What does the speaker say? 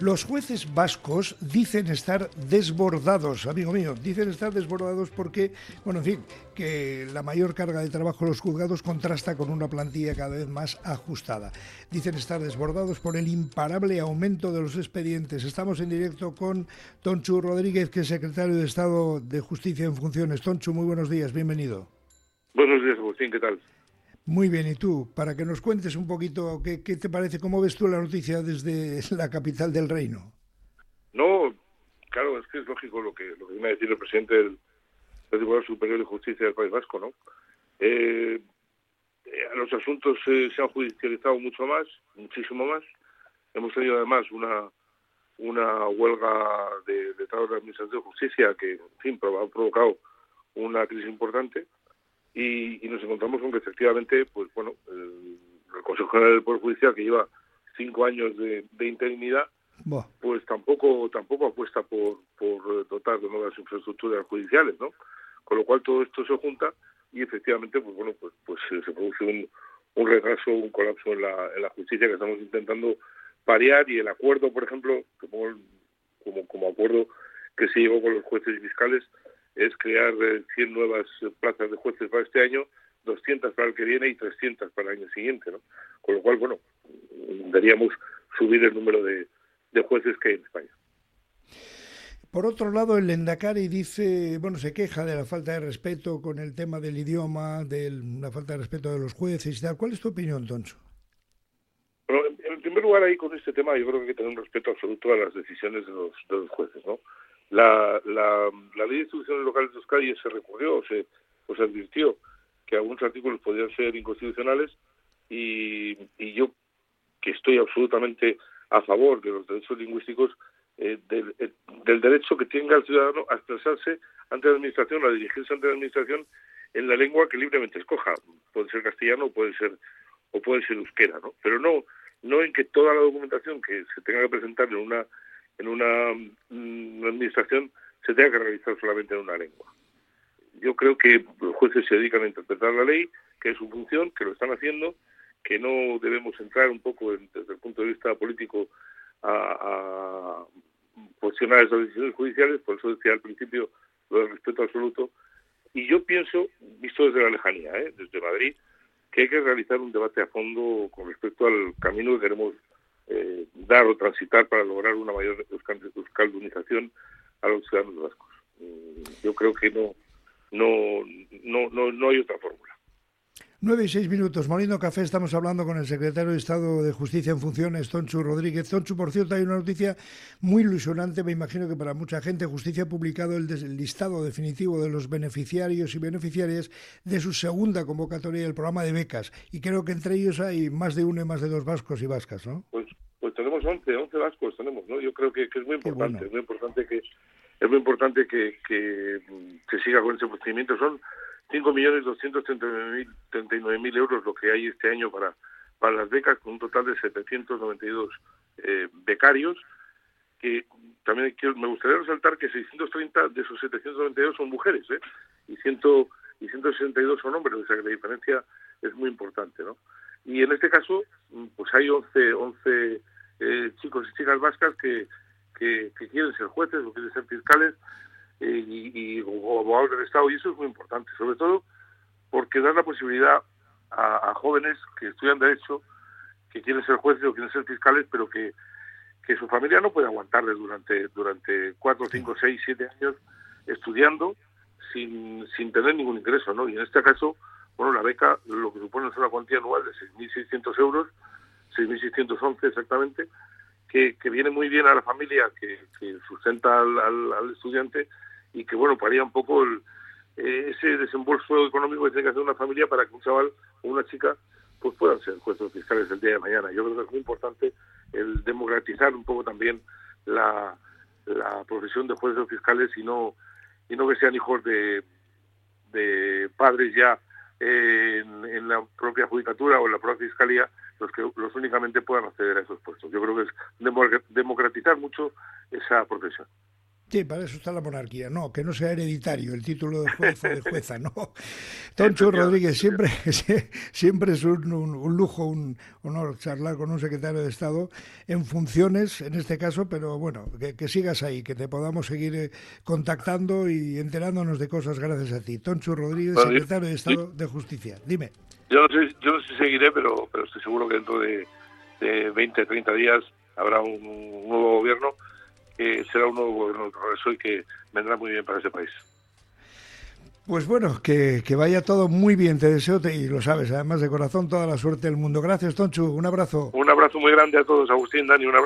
Los jueces vascos dicen estar desbordados, amigo mío, dicen estar desbordados porque, bueno, en fin, que la mayor carga de trabajo de los juzgados contrasta con una plantilla cada vez más ajustada. Dicen estar desbordados por el imparable aumento de los expedientes. Estamos en directo con Tonchu Rodríguez, que es secretario de Estado de Justicia en Funciones. Tonchu, muy buenos días, bienvenido. Buenos días, Agustín, ¿qué tal? Muy bien, ¿y tú? Para que nos cuentes un poquito, ¿qué, te parece? ¿Cómo ves tú la noticia desde la capital del reino? No, claro, es que es lógico lo que, lo que viene a decir el presidente del, Tribunal Superior de Justicia del País Vasco, ¿no? Eh, eh, los asuntos se han judicializado mucho más, muchísimo más. Hemos tenido además una una huelga de, de de Administración de Justicia que, en fin, ha provocado una crisis importante y, nos encontramos con que efectivamente, pues bueno, el, Consejo General del Poder Judicial, que lleva cinco años de, interinidad, pues tampoco tampoco apuesta por, por dotar de nuevas infraestructuras judiciales, ¿no? Con lo cual todo esto se junta y efectivamente, pues bueno, pues, pues se produce un, un retraso, un colapso en la, en la justicia que estamos intentando parear y el acuerdo, por ejemplo, como, como, como acuerdo que se llegó con los jueces y fiscales, es crear 100 eh, nuevas plazas de jueces para este año, 200 para el que viene y 300 para el año siguiente, ¿no? Con lo cual, bueno, deberíamos subir el número de, jueces que hay en España. Por otro lado, el Lendakari dice, bueno, se queja de la falta de respeto con el tema del idioma, de la falta de respeto de los jueces y tal. ¿Cuál es tu opinión, Toncho? Bueno, en, primer lugar, ahí con este tema, yo creo que hay que tener un respeto absoluto a las decisiones de los, de los jueces, ¿no? La, la, ley de instituciones locales de Euskadi se recurrió, se, pues advirtió que algunos artículos podían ser inconstitucionales y, y yo, que estoy absolutamente a favor de los derechos lingüísticos, eh, del, eh, del, derecho que tenga el ciudadano a expresarse ante la administración, a dirigirse ante la administración en la lengua que libremente escoja. Puede ser castellano o puede ser o puede ser euskera, ¿no? Pero no no en que toda la documentación que se tenga que presentar en una en una, mm, administración se tenga que realizar solamente en una lengua. Yo creo que los jueces se dedican a interpretar la ley, que es su función, que lo están haciendo, que no debemos entrar un poco desde el punto de vista político a, a cuestionar esas decisiones judiciales, por eso decía al principio lo del respeto absoluto. Y yo pienso, visto desde la lejanía, ¿eh? desde Madrid, que hay que realizar un debate a fondo con respecto al camino que queremos dar o transitar para lograr una mayor euskaldunización a los ciudadanos vascos. Mm, yo creo que no, no, no, no, no hay otra fórmula. Nueve y seis minutos. Molino Café, estamos hablando con el secretario de Estado de Justicia en Funciones, Tonchu Rodríguez. Tonchu, por cierto, hay una noticia muy ilusionante, me imagino que para mucha gente. Justicia ha publicado el, listado definitivo de los beneficiarios y beneficiarias de su segunda convocatoria del programa de becas. Y creo que entre ellos hay más de uno y más de dos vascos y vascas, ¿no? Pues tenemos 11, 11 vascos tenemos, ¿no? Yo creo que, es muy importante, es muy importante que es muy importante que, que, que siga con ese procedimiento. Son 5.239.000 euros lo que hay este año para, para las becas, con un total de 792 eh, becarios, que también me gustaría resaltar que 630 de esos 792 son mujeres, ¿eh? y, ciento, y 162 son hombres, o sea que la diferencia es muy importante, ¿no? Y en este caso, pues hay 11, 11 eh, chicos y chicas vascas que, que, que quieren ser jueces o quieren ser fiscales, eh, y, y abogados del Estado, y eso es muy importante, sobre todo porque da la posibilidad a, jóvenes que estudian Derecho, que quieren ser jueces o quieren ser fiscales, pero que, que su familia no puede aguantarles durante, durante cuatro, cinco, seis, siete años estudiando sin, sin tener ningún ingreso, ¿no? Y en este caso, bueno, la beca lo que supone es una cuantía anual de 6.600 euros, 6.611 exactamente, que, que, viene muy bien a la familia que, sustenta al, al, estudiante y que, bueno, paría un poco el, eh, ese desembolso económico que tiene que hacer una familia para que un chaval o una chica pues puedan ser jueces fiscales el día de mañana. Yo creo que es muy importante el democratizar un poco también la, la profesión de jueces fiscales y no y no que sean hijos de, de padres ya en, en, la propia judicatura o en la propia fiscalía los que los únicamente puedan acceder a esos puestos. Yo creo que es democratizar mucho esa profesión. Sí, para eso está la monarquía. No, que no sea hereditario el título de juez o de jueza, no. Toncho Rodríguez, siempre, siempre es un, lujo, un honor charlar con un secretario de Estado en funciones, en este caso, pero bueno, que, sigas ahí, que te podamos seguir eh, contactando y enterándonos de cosas gracias a ti. Toncho Rodríguez, secretario de Estado de Justicia. Dime. Yo no sé, yo no sé si seguiré, pero, pero estoy seguro que dentro de, de 20, 30 días habrá un nuevo gobierno que será un nuevo gobierno de y que vendrá muy bien para ese país. Pues bueno, que, que, vaya todo muy bien, te deseo, y lo sabes, además de corazón, toda la suerte del mundo. Gracias, Tonchu, un abrazo. Un abrazo muy grande a todos, Agustín, Dani, un abrazo.